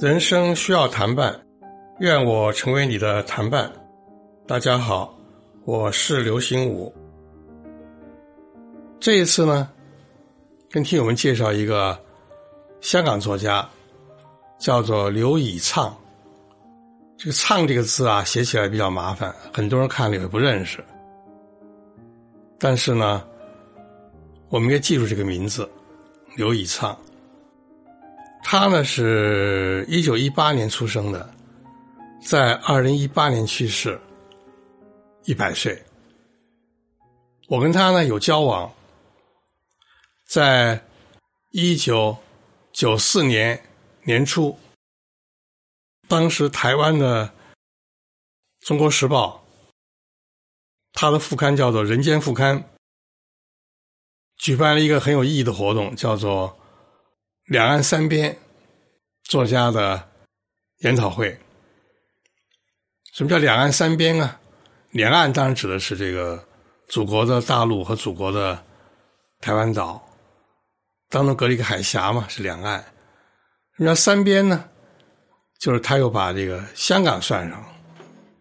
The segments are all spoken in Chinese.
人生需要谈伴，愿我成为你的谈伴。大家好，我是刘心武。这一次呢，跟听友们介绍一个香港作家，叫做刘以畅。这个“畅”这个字啊，写起来比较麻烦，很多人看了也不认识。但是呢，我们应该记住这个名字——刘以畅。他呢是一九一八年出生的，在二零一八年去世，一百岁。我跟他呢有交往，在一九九四年年初，当时台湾的《中国时报》，他的副刊叫做《人间副刊》，举办了一个很有意义的活动，叫做。两岸三边作家的研讨会，什么叫两岸三边啊？两岸当然指的是这个祖国的大陆和祖国的台湾岛，当中隔了一个海峡嘛，是两岸。什么叫三边呢？就是他又把这个香港算上，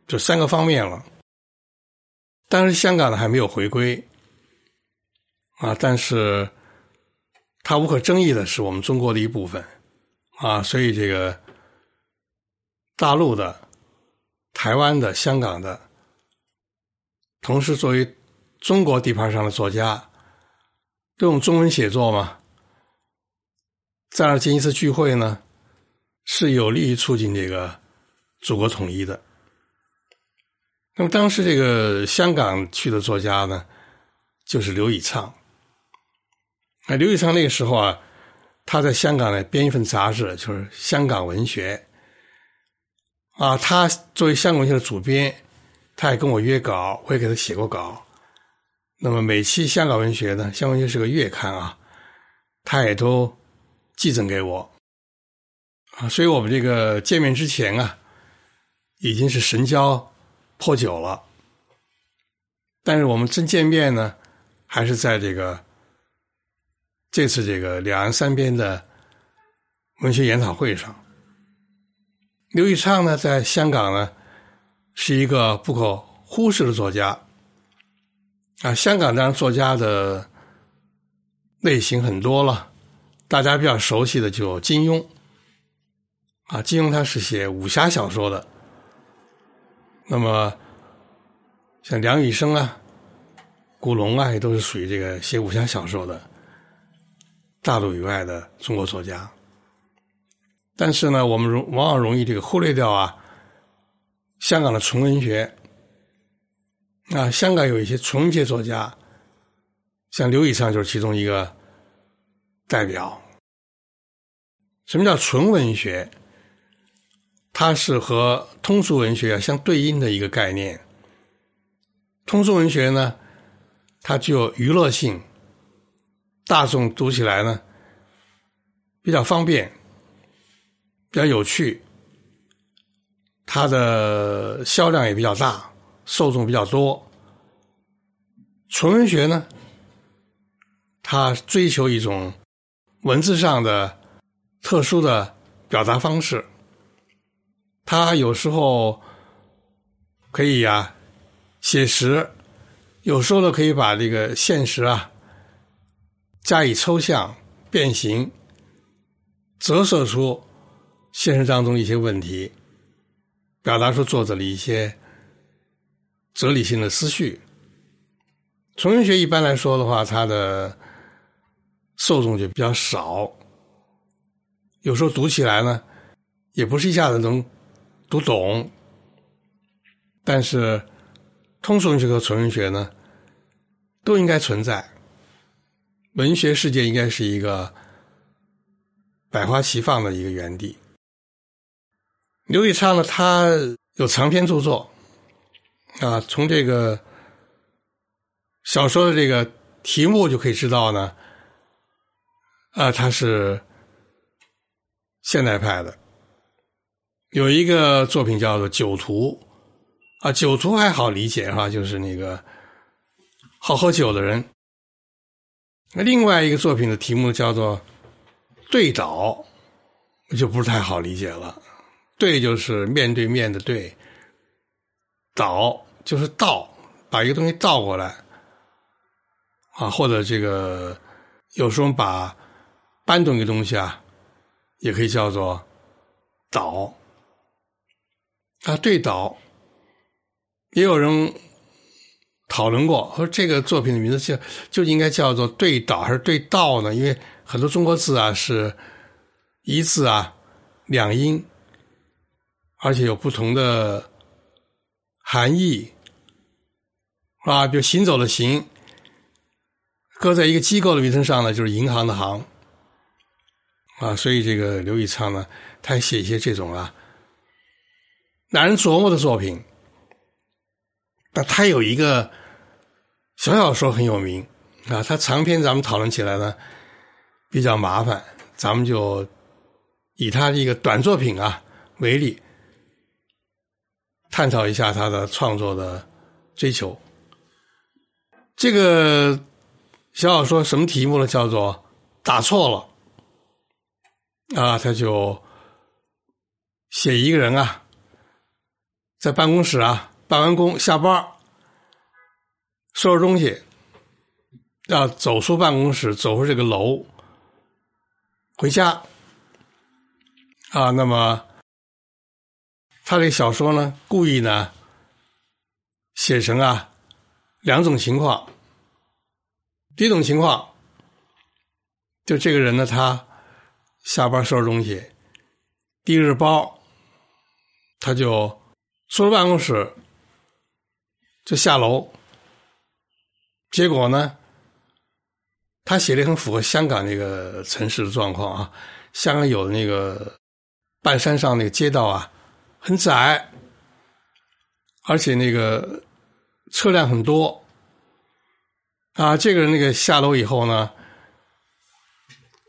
就三个方面了。当时香港呢还没有回归啊，但是。它无可争议的是我们中国的一部分，啊，所以这个大陆的、台湾的、香港的，同时作为中国地盘上的作家，都用中文写作嘛，在那进一次聚会呢，是有利于促进这个祖国统一的。那么当时这个香港去的作家呢，就是刘以畅。那刘以畅那个时候啊，他在香港呢编一份杂志，就是《香港文学》啊。他作为香港文学的主编，他也跟我约稿，我也给他写过稿。那么每期《香港文学》呢，《香港文学》是个月刊啊，他也都寄赠给我啊。所以我们这个见面之前啊，已经是神交颇久了。但是我们真见面呢，还是在这个。这次这个两岸三边的文学研讨会上，刘以畅呢，在香港呢是一个不可忽视的作家啊。香港当然作家的类型很多了，大家比较熟悉的就金庸啊。金庸他是写武侠小说的，那么像梁羽生啊、古龙啊，也都是属于这个写武侠小说的。大陆以外的中国作家，但是呢，我们容往往容易这个忽略掉啊，香港的纯文学啊，香港有一些纯文学作家，像刘以畅就是其中一个代表。什么叫纯文学？它是和通俗文学相对应的一个概念。通俗文学呢，它具有娱乐性。大众读起来呢，比较方便，比较有趣，它的销量也比较大，受众比较多。纯文学呢，它追求一种文字上的特殊的表达方式，它有时候可以呀写实，有时候呢可以把这个现实啊。加以抽象、变形，折射出现实当中一些问题，表达出作者的一些哲理性的思绪。纯文学一般来说的话，它的受众就比较少，有时候读起来呢，也不是一下子能读懂。但是，通俗文学和纯文学呢，都应该存在。文学世界应该是一个百花齐放的一个园地。刘以畅呢，他有长篇著作啊，从这个小说的这个题目就可以知道呢，啊，他是现代派的。有一个作品叫做《酒徒》，啊，《酒徒》还好理解哈，就是那个好喝酒的人。那另外一个作品的题目叫做“对倒”，就不是太好理解了。对就是面对面的对，倒就是倒，把一个东西倒过来啊，或者这个有时候把搬动一个东西啊，也可以叫做倒啊，对倒。也有人讨论过，说这个作品的名字叫就应该叫做对倒还是对道呢？因为很多中国字啊是一字啊两音，而且有不同的含义啊。比如行走的行，搁在一个机构的名称上呢，就是银行的行啊。所以这个刘以畅呢，他写一些这种啊难人琢磨的作品。那他有一个小小说很有名啊，他长篇咱们讨论起来呢比较麻烦，咱们就以他的一个短作品啊为例，探讨一下他的创作的追求。这个小小说什么题目呢？叫做打错了啊，他就写一个人啊，在办公室啊。办完工下班收拾东西，要走出办公室，走出这个楼，回家。啊，那么他这小说呢，故意呢写成啊两种情况。第一种情况，就这个人呢，他下班收拾东西，提着包，他就出了办公室。就下楼，结果呢，他写的很符合香港那个城市的状况啊。香港有那个半山上那个街道啊，很窄，而且那个车辆很多啊。这个人那个下楼以后呢，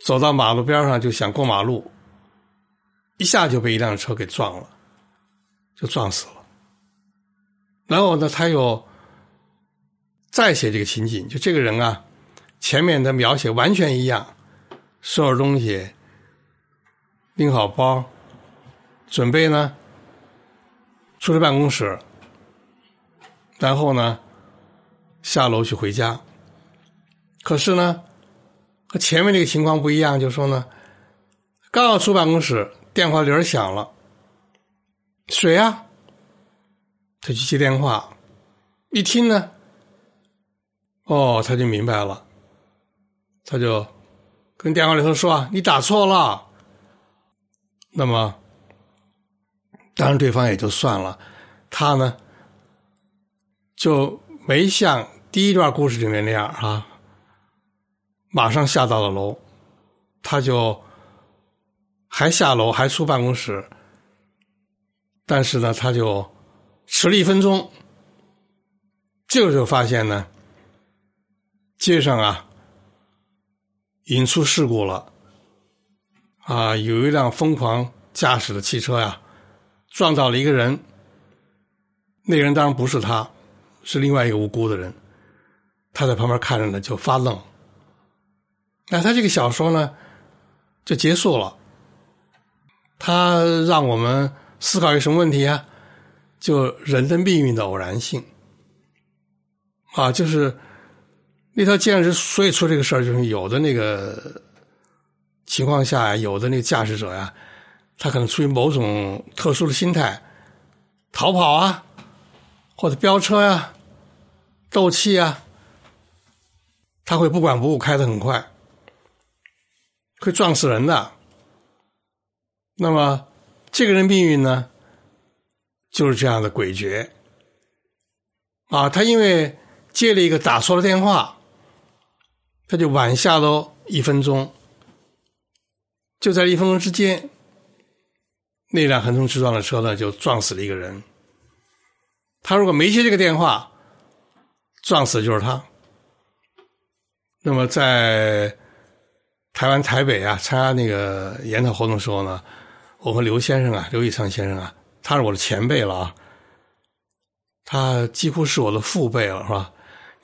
走到马路边上就想过马路，一下就被一辆车给撞了，就撞死了。然后呢，他又再写这个情景，就这个人啊，前面的描写完全一样，收拾东西，拎好包，准备呢出了办公室，然后呢下楼去回家。可是呢，和前面这个情况不一样，就说呢，刚要出办公室，电话铃响了，谁呀？他去接电话，一听呢，哦，他就明白了，他就跟电话里头说：“你打错了。”那么，当然对方也就算了，他呢就没像第一段故事里面那样啊，马上下到了楼，他就还下楼还出办公室，但是呢，他就。迟了一分钟，这个时候发现呢，街上啊，引出事故了，啊，有一辆疯狂驾驶的汽车呀，撞到了一个人，那人当然不是他，是另外一个无辜的人，他在旁边看着呢，就发愣。那他这个小说呢，就结束了，他让我们思考一个什么问题啊？就人的命运的偶然性，啊，就是那条街上之所以出这个事儿，就是有的那个情况下，有的那个驾驶者呀，他可能出于某种特殊的心态，逃跑啊，或者飙车呀、斗气啊，他会不管不顾开的很快，会撞死人的。那么这个人命运呢？就是这样的诡谲啊！他因为接了一个打错了电话，他就晚下了一分钟。就在一分钟之间，那辆横冲直撞的车呢，就撞死了一个人。他如果没接这个电话，撞死的就是他。那么在台湾台北啊，参加那个研讨活动的时候呢，我和刘先生啊，刘以昌先生啊。他是我的前辈了啊，他几乎是我的父辈了，是吧？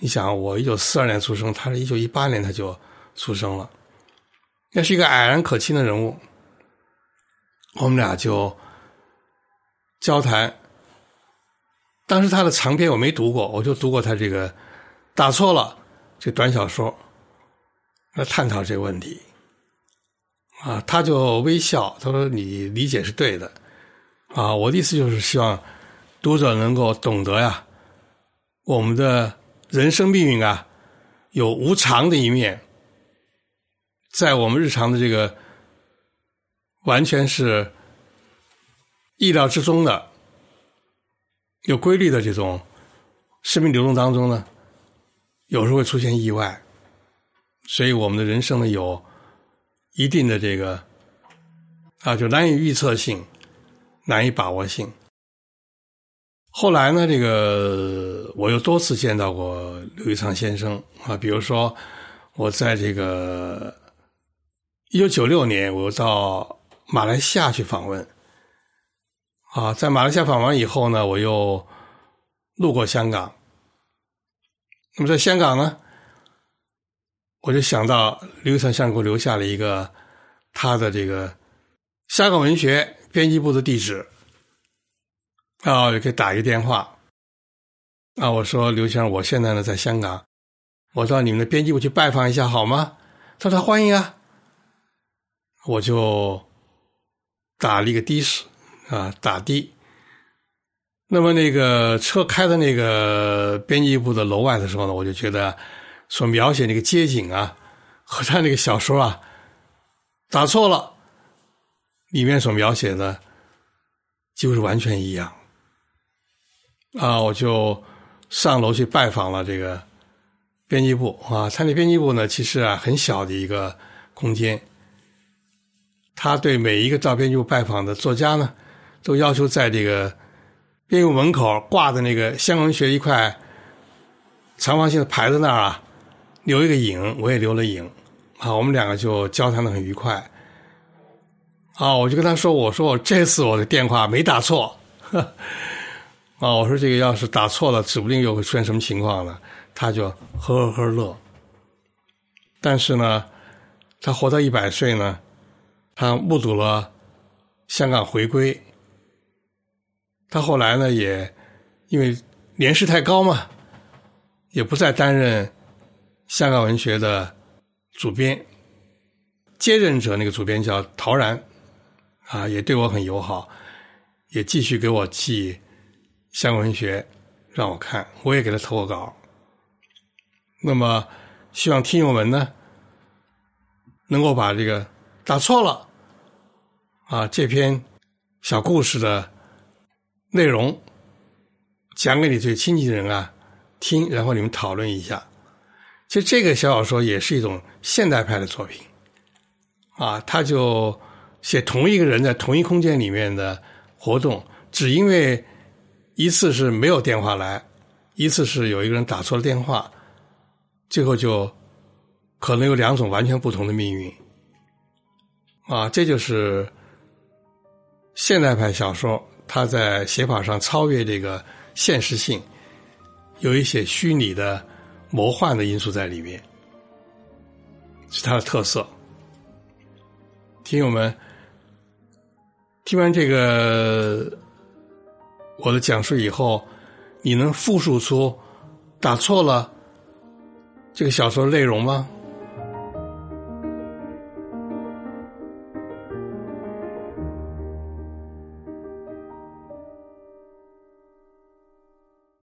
你想，我一九四二年出生，他是一九一八年他就出生了，那是一个蔼然可亲的人物。我们俩就交谈。当时他的长篇我没读过，我就读过他这个打错了这短小说，来探讨这个问题。啊，他就微笑，他说：“你理解是对的。”啊，我的意思就是希望读者能够懂得呀，我们的。人生命运啊，有无常的一面，在我们日常的这个完全是意料之中的、有规律的这种生命流动当中呢，有时候会出现意外，所以我们的人生呢有一定的这个啊，就难以预测性、难以把握性。后来呢，这个我又多次见到过刘玉昌先生啊，比如说我在这个一九九六年，我又到马来西亚去访问，啊，在马来西亚访问以后呢，我又路过香港。那么在香港呢，我就想到刘玉昌先生给我留下了一个他的这个香港文学编辑部的地址。啊，也可以打一个电话。啊，我说刘先生，我现在呢在香港，我到你们的编辑部去拜访一下好吗？他说欢迎啊。我就打了一个的士，啊，打的。那么那个车开到那个编辑部的楼外的时候呢，我就觉得所描写那个街景啊，和他那个小说啊打错了，里面所描写的几乎是完全一样。啊，我就上楼去拜访了这个编辑部啊。他那编辑部呢，其实啊很小的一个空间。他对每一个到编辑部拜访的作家呢，都要求在这个编辑部门口挂的那个香港文学一块长方形的牌子那儿啊，留一个影。我也留了影啊。我们两个就交谈的很愉快。啊，我就跟他说：“我说我这次我的电话没打错。”啊，我说这个要是打错了，指不定又会出现什么情况呢？他就呵呵呵乐。但是呢，他活到一百岁呢，他目睹了香港回归。他后来呢，也因为年事太高嘛，也不再担任香港文学的主编。接任者那个主编叫陶然，啊，也对我很友好，也继续给我寄。香港文学让我看，我也给他投过稿。那么，希望听友们呢，能够把这个打错了啊这篇小故事的内容讲给你最亲近的人啊听，然后你们讨论一下。其实这个小小说也是一种现代派的作品啊，他就写同一个人在同一空间里面的活动，只因为。一次是没有电话来，一次是有一个人打错了电话，最后就可能有两种完全不同的命运。啊，这就是现代派小说，它在写法上超越这个现实性，有一些虚拟的魔幻的因素在里面，是它的特色。听友们，听完这个。我的讲述以后，你能复述出打错了这个小说内容吗？